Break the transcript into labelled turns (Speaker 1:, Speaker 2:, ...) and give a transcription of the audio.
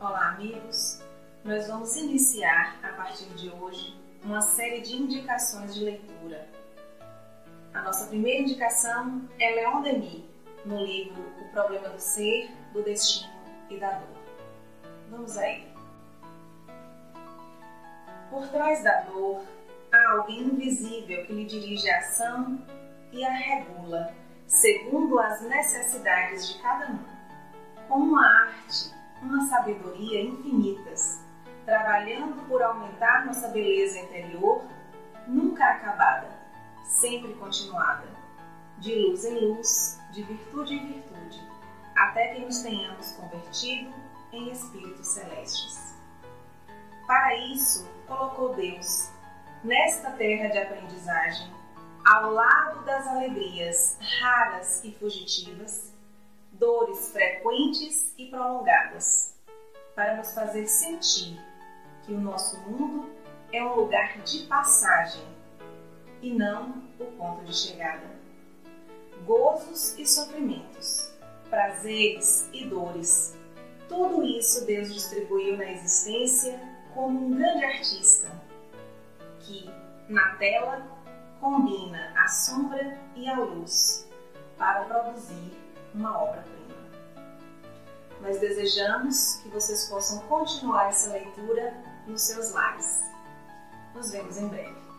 Speaker 1: Olá, amigos! Nós vamos iniciar a partir de hoje uma série de indicações de leitura. A nossa primeira indicação é Leon Denis, no livro O Problema do Ser, do Destino e da Dor. Vamos aí. Por trás da dor há alguém invisível que lhe dirige a ação e a regula, segundo as necessidades de cada um. Com uma arte, uma sabedoria infinitas, trabalhando por aumentar nossa beleza interior, nunca acabada, sempre continuada, de luz em luz, de virtude em virtude, até que nos tenhamos convertido em espíritos celestes. Para isso, colocou Deus, nesta terra de aprendizagem, ao lado das alegrias raras e fugitivas, dores frequentes e prolongadas, para nos fazer sentir que o nosso mundo é um lugar de passagem e não o ponto de chegada. Gozos e sofrimentos, prazeres e dores, tudo isso Deus distribuiu na existência como um grande artista que, na tela, combina a sombra e a luz para produzir uma obra-prima. Nós desejamos que vocês possam continuar essa leitura nos seus lares. Nos vemos em breve.